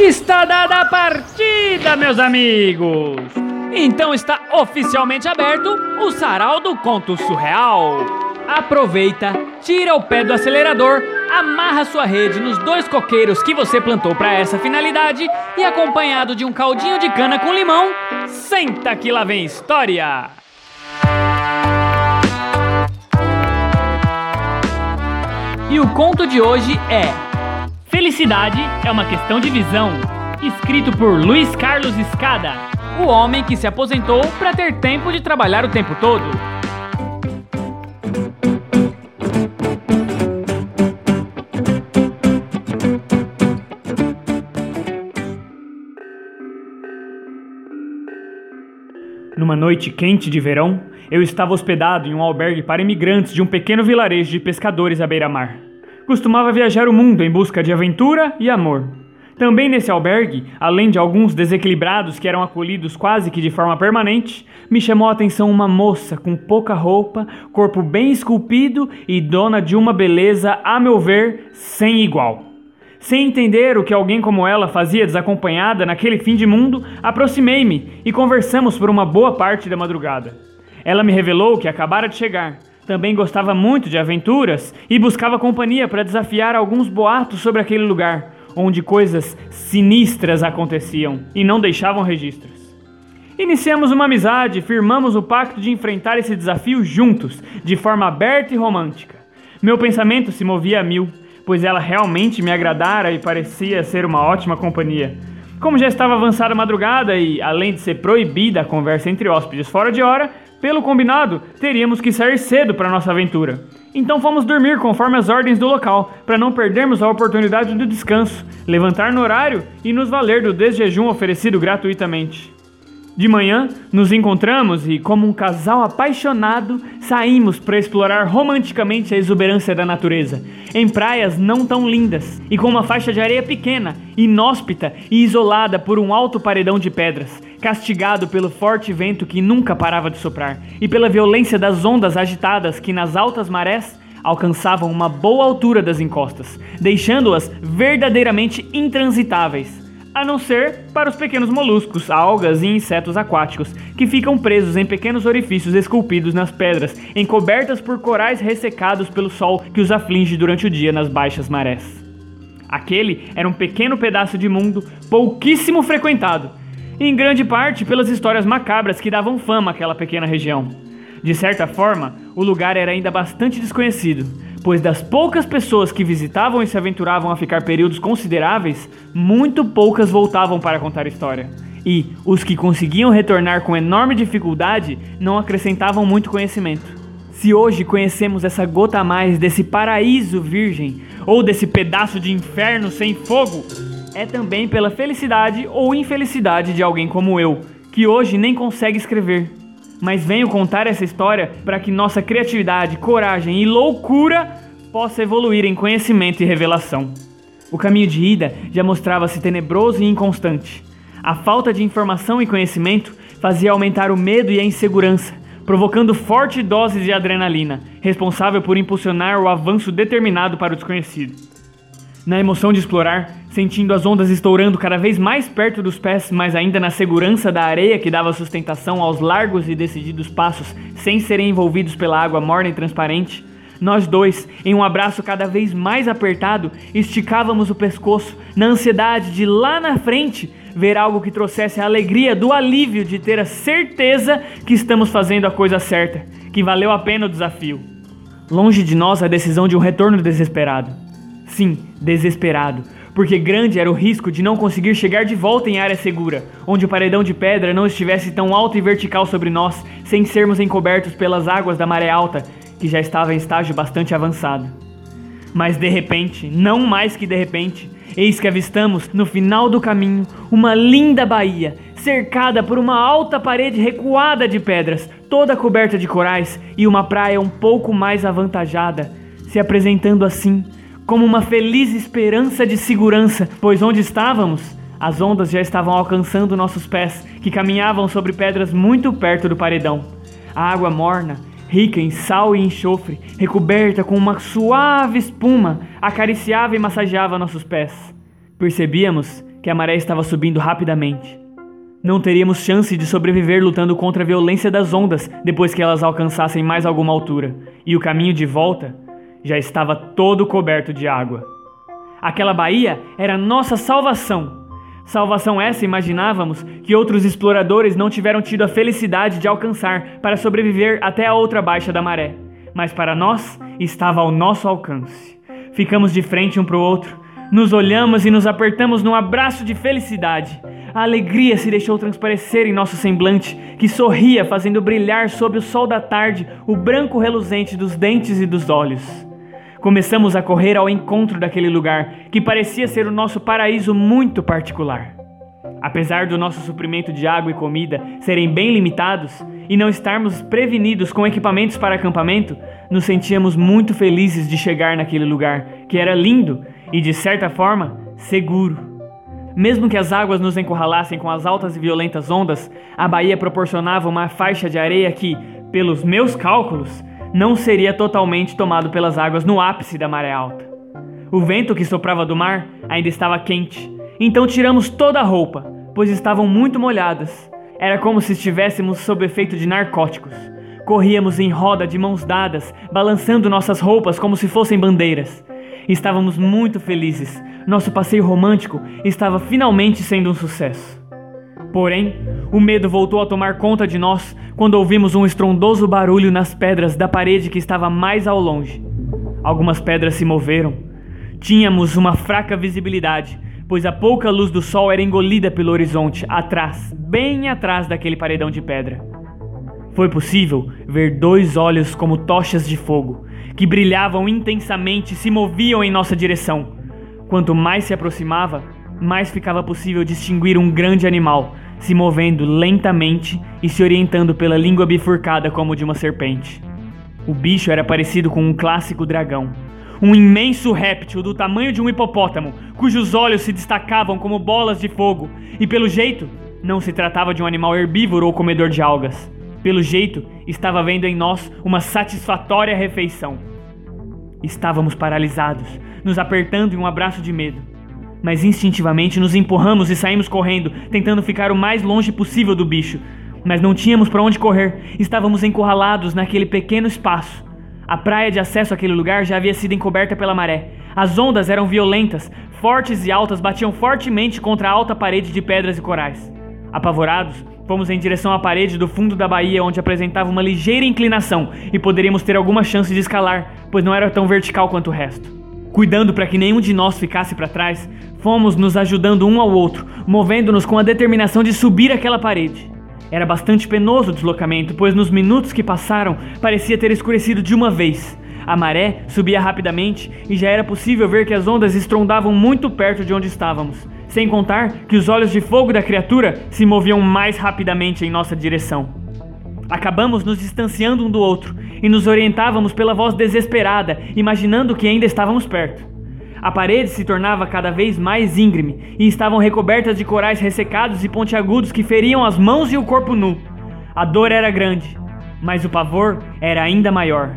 Está dada a partida, meus amigos! Então está oficialmente aberto o Sarau do Conto Surreal. Aproveita, tira o pé do acelerador, amarra sua rede nos dois coqueiros que você plantou para essa finalidade e, acompanhado de um caldinho de cana com limão, senta que lá vem história! E o conto de hoje é Felicidade é uma questão de visão, escrito por Luiz Carlos Escada, o homem que se aposentou para ter tempo de trabalhar o tempo todo. Numa noite quente de verão, eu estava hospedado em um albergue para imigrantes de um pequeno vilarejo de pescadores à beira-mar. Costumava viajar o mundo em busca de aventura e amor. Também nesse albergue, além de alguns desequilibrados que eram acolhidos quase que de forma permanente, me chamou a atenção uma moça com pouca roupa, corpo bem esculpido e dona de uma beleza, a meu ver, sem igual. Sem entender o que alguém como ela fazia desacompanhada naquele fim de mundo, aproximei-me e conversamos por uma boa parte da madrugada. Ela me revelou que acabara de chegar. Também gostava muito de aventuras e buscava companhia para desafiar alguns boatos sobre aquele lugar onde coisas sinistras aconteciam e não deixavam registros. Iniciamos uma amizade, firmamos o pacto de enfrentar esse desafio juntos, de forma aberta e romântica. Meu pensamento se movia a mil, pois ela realmente me agradara e parecia ser uma ótima companhia. Como já estava avançada a madrugada e, além de ser proibida a conversa entre hóspedes fora de hora, pelo combinado, teríamos que sair cedo para nossa aventura. Então fomos dormir conforme as ordens do local, para não perdermos a oportunidade do descanso, levantar no horário e nos valer do desjejum oferecido gratuitamente. De manhã, nos encontramos e, como um casal apaixonado, saímos para explorar romanticamente a exuberância da natureza, em praias não tão lindas e com uma faixa de areia pequena, inóspita e isolada por um alto paredão de pedras, castigado pelo forte vento que nunca parava de soprar e pela violência das ondas agitadas que nas altas marés alcançavam uma boa altura das encostas, deixando-as verdadeiramente intransitáveis a não ser para os pequenos moluscos, algas e insetos aquáticos, que ficam presos em pequenos orifícios esculpidos nas pedras, encobertas por corais ressecados pelo sol que os aflige durante o dia nas baixas marés. Aquele era um pequeno pedaço de mundo pouquíssimo frequentado, em grande parte pelas histórias macabras que davam fama àquela pequena região. De certa forma, o lugar era ainda bastante desconhecido, pois das poucas pessoas que visitavam e se aventuravam a ficar períodos consideráveis, muito poucas voltavam para contar história. E os que conseguiam retornar com enorme dificuldade não acrescentavam muito conhecimento. Se hoje conhecemos essa gota a mais desse paraíso virgem, ou desse pedaço de inferno sem fogo, é também pela felicidade ou infelicidade de alguém como eu, que hoje nem consegue escrever, mas venho contar essa história para que nossa criatividade, coragem e loucura possa evoluir em conhecimento e revelação. O caminho de ida já mostrava-se tenebroso e inconstante. A falta de informação e conhecimento fazia aumentar o medo e a insegurança, provocando forte doses de adrenalina, responsável por impulsionar o avanço determinado para o desconhecido. Na emoção de explorar, sentindo as ondas estourando cada vez mais perto dos pés, mas ainda na segurança da areia que dava sustentação aos largos e decididos passos, sem serem envolvidos pela água morna e transparente, nós dois, em um abraço cada vez mais apertado, esticávamos o pescoço na ansiedade de lá na frente ver algo que trouxesse a alegria do alívio de ter a certeza que estamos fazendo a coisa certa, que valeu a pena o desafio. Longe de nós a decisão de um retorno desesperado. Sim, desesperado, porque grande era o risco de não conseguir chegar de volta em área segura, onde o paredão de pedra não estivesse tão alto e vertical sobre nós, sem sermos encobertos pelas águas da maré alta, que já estava em estágio bastante avançado. Mas de repente, não mais que de repente, eis que avistamos, no final do caminho, uma linda baía, cercada por uma alta parede recuada de pedras, toda coberta de corais, e uma praia um pouco mais avantajada, se apresentando assim como uma feliz esperança de segurança, pois onde estávamos, as ondas já estavam alcançando nossos pés, que caminhavam sobre pedras muito perto do paredão. A água morna, rica em sal e enxofre, recoberta com uma suave espuma, acariciava e massageava nossos pés. Percebíamos que a maré estava subindo rapidamente. Não teríamos chance de sobreviver lutando contra a violência das ondas depois que elas alcançassem mais alguma altura, e o caminho de volta já estava todo coberto de água. Aquela baía era nossa salvação. Salvação essa imaginávamos que outros exploradores não tiveram tido a felicidade de alcançar para sobreviver até a outra baixa da maré, mas para nós estava ao nosso alcance. Ficamos de frente um para o outro, nos olhamos e nos apertamos num abraço de felicidade. A alegria se deixou transparecer em nosso semblante, que sorria, fazendo brilhar sob o sol da tarde o branco reluzente dos dentes e dos olhos. Começamos a correr ao encontro daquele lugar, que parecia ser o nosso paraíso muito particular. Apesar do nosso suprimento de água e comida serem bem limitados e não estarmos prevenidos com equipamentos para acampamento, nos sentíamos muito felizes de chegar naquele lugar, que era lindo e, de certa forma, seguro. Mesmo que as águas nos encurralassem com as altas e violentas ondas, a baía proporcionava uma faixa de areia que, pelos meus cálculos, não seria totalmente tomado pelas águas no ápice da maré alta. O vento que soprava do mar ainda estava quente, então tiramos toda a roupa, pois estavam muito molhadas. Era como se estivéssemos sob efeito de narcóticos. Corríamos em roda de mãos dadas, balançando nossas roupas como se fossem bandeiras. Estávamos muito felizes, nosso passeio romântico estava finalmente sendo um sucesso. Porém, o medo voltou a tomar conta de nós quando ouvimos um estrondoso barulho nas pedras da parede que estava mais ao longe. Algumas pedras se moveram. Tínhamos uma fraca visibilidade, pois a pouca luz do sol era engolida pelo horizonte, atrás, bem atrás daquele paredão de pedra. Foi possível ver dois olhos como tochas de fogo, que brilhavam intensamente e se moviam em nossa direção. Quanto mais se aproximava, mais ficava possível distinguir um grande animal se movendo lentamente e se orientando pela língua bifurcada como de uma serpente. O bicho era parecido com um clássico dragão, um imenso réptil do tamanho de um hipopótamo, cujos olhos se destacavam como bolas de fogo, e pelo jeito, não se tratava de um animal herbívoro ou comedor de algas. Pelo jeito, estava vendo em nós uma satisfatória refeição. Estávamos paralisados, nos apertando em um abraço de medo. Mas instintivamente nos empurramos e saímos correndo, tentando ficar o mais longe possível do bicho. Mas não tínhamos para onde correr, estávamos encurralados naquele pequeno espaço. A praia de acesso àquele lugar já havia sido encoberta pela maré. As ondas eram violentas, fortes e altas batiam fortemente contra a alta parede de pedras e corais. Apavorados, fomos em direção à parede do fundo da baía, onde apresentava uma ligeira inclinação e poderíamos ter alguma chance de escalar, pois não era tão vertical quanto o resto. Cuidando para que nenhum de nós ficasse para trás, fomos nos ajudando um ao outro, movendo-nos com a determinação de subir aquela parede. Era bastante penoso o deslocamento, pois nos minutos que passaram parecia ter escurecido de uma vez. A maré subia rapidamente e já era possível ver que as ondas estrondavam muito perto de onde estávamos, sem contar que os olhos de fogo da criatura se moviam mais rapidamente em nossa direção. Acabamos nos distanciando um do outro e nos orientávamos pela voz desesperada, imaginando que ainda estávamos perto. A parede se tornava cada vez mais íngreme e estavam recobertas de corais ressecados e pontiagudos que feriam as mãos e o corpo nu. A dor era grande, mas o pavor era ainda maior.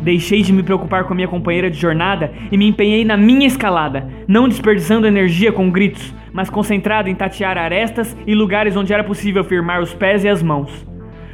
Deixei de me preocupar com a minha companheira de jornada e me empenhei na minha escalada, não desperdiçando energia com gritos, mas concentrado em tatear arestas e lugares onde era possível firmar os pés e as mãos.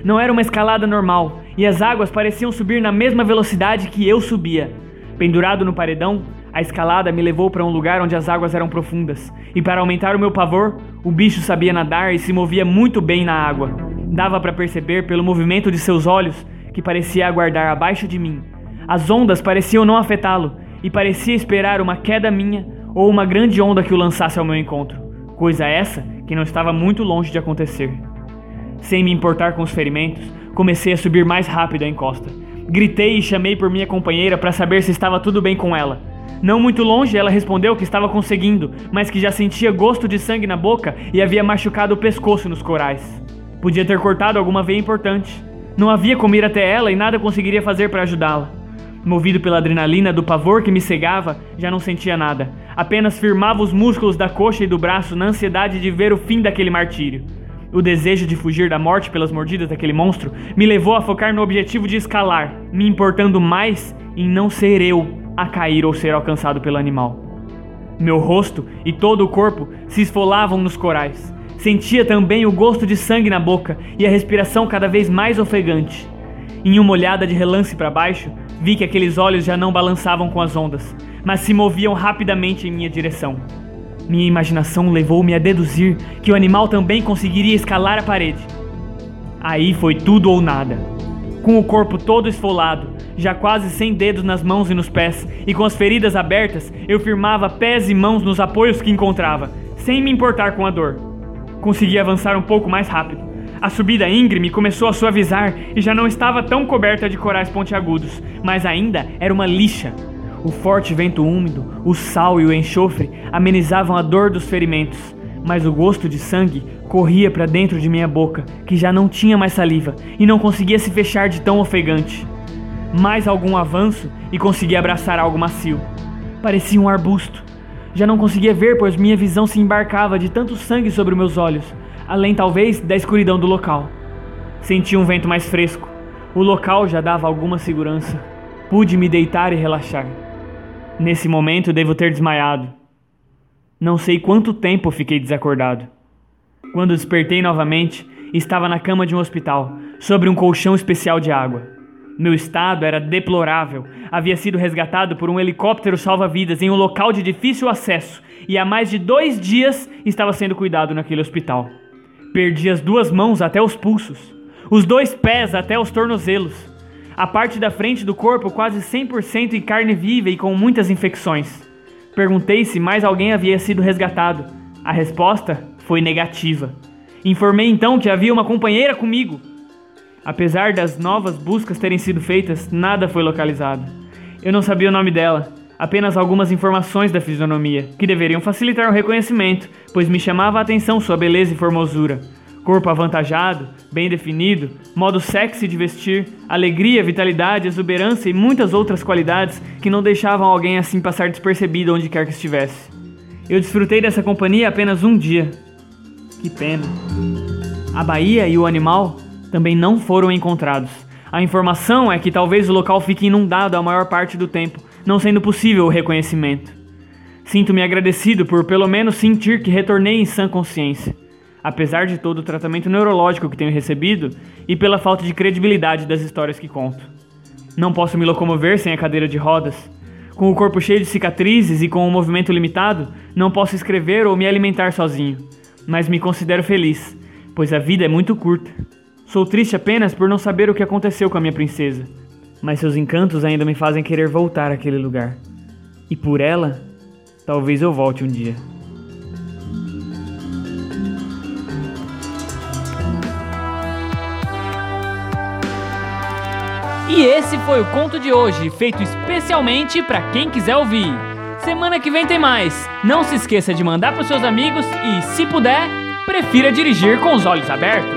Não era uma escalada normal, e as águas pareciam subir na mesma velocidade que eu subia. Pendurado no paredão, a escalada me levou para um lugar onde as águas eram profundas, e para aumentar o meu pavor, o bicho sabia nadar e se movia muito bem na água. Dava para perceber pelo movimento de seus olhos que parecia aguardar abaixo de mim. As ondas pareciam não afetá-lo e parecia esperar uma queda minha ou uma grande onda que o lançasse ao meu encontro. Coisa essa que não estava muito longe de acontecer. Sem me importar com os ferimentos, comecei a subir mais rápido a encosta. Gritei e chamei por minha companheira para saber se estava tudo bem com ela. Não muito longe, ela respondeu que estava conseguindo, mas que já sentia gosto de sangue na boca e havia machucado o pescoço nos corais. Podia ter cortado alguma veia importante. Não havia como ir até ela e nada conseguiria fazer para ajudá-la. Movido pela adrenalina do pavor que me cegava, já não sentia nada. Apenas firmava os músculos da coxa e do braço na ansiedade de ver o fim daquele martírio. O desejo de fugir da morte pelas mordidas daquele monstro me levou a focar no objetivo de escalar, me importando mais em não ser eu a cair ou ser alcançado pelo animal. Meu rosto e todo o corpo se esfolavam nos corais. Sentia também o gosto de sangue na boca e a respiração cada vez mais ofegante. Em uma olhada de relance para baixo, vi que aqueles olhos já não balançavam com as ondas, mas se moviam rapidamente em minha direção. Minha imaginação levou-me a deduzir que o animal também conseguiria escalar a parede. Aí foi tudo ou nada. Com o corpo todo esfolado, já quase sem dedos nas mãos e nos pés, e com as feridas abertas, eu firmava pés e mãos nos apoios que encontrava, sem me importar com a dor. Consegui avançar um pouco mais rápido. A subida íngreme começou a suavizar e já não estava tão coberta de corais pontiagudos, mas ainda era uma lixa. O forte vento úmido, o sal e o enxofre amenizavam a dor dos ferimentos, mas o gosto de sangue corria para dentro de minha boca, que já não tinha mais saliva e não conseguia se fechar de tão ofegante mais algum avanço e consegui abraçar algo macio. Parecia um arbusto. Já não conseguia ver, pois minha visão se embarcava de tanto sangue sobre meus olhos, além talvez da escuridão do local. Senti um vento mais fresco. O local já dava alguma segurança. Pude me deitar e relaxar. Nesse momento devo ter desmaiado. Não sei quanto tempo fiquei desacordado. Quando despertei novamente, estava na cama de um hospital, sobre um colchão especial de água. Meu estado era deplorável. Havia sido resgatado por um helicóptero salva-vidas em um local de difícil acesso e há mais de dois dias estava sendo cuidado naquele hospital. Perdi as duas mãos até os pulsos, os dois pés até os tornozelos, a parte da frente do corpo quase 100% em carne viva e com muitas infecções. Perguntei se mais alguém havia sido resgatado. A resposta foi negativa. Informei então que havia uma companheira comigo Apesar das novas buscas terem sido feitas, nada foi localizado. Eu não sabia o nome dela, apenas algumas informações da fisionomia, que deveriam facilitar o reconhecimento, pois me chamava a atenção sua beleza e formosura. Corpo avantajado, bem definido, modo sexy de vestir, alegria, vitalidade, exuberância e muitas outras qualidades que não deixavam alguém assim passar despercebido onde quer que estivesse. Eu desfrutei dessa companhia apenas um dia. Que pena. A Bahia e o animal também não foram encontrados. A informação é que talvez o local fique inundado a maior parte do tempo, não sendo possível o reconhecimento. Sinto-me agradecido por pelo menos sentir que retornei em sã consciência, apesar de todo o tratamento neurológico que tenho recebido e pela falta de credibilidade das histórias que conto. Não posso me locomover sem a cadeira de rodas. Com o corpo cheio de cicatrizes e com o movimento limitado, não posso escrever ou me alimentar sozinho. Mas me considero feliz, pois a vida é muito curta. Sou triste apenas por não saber o que aconteceu com a minha princesa, mas seus encantos ainda me fazem querer voltar àquele lugar. E por ela, talvez eu volte um dia. E esse foi o conto de hoje, feito especialmente para quem quiser ouvir. Semana que vem tem mais. Não se esqueça de mandar para seus amigos e, se puder, prefira dirigir com os olhos abertos.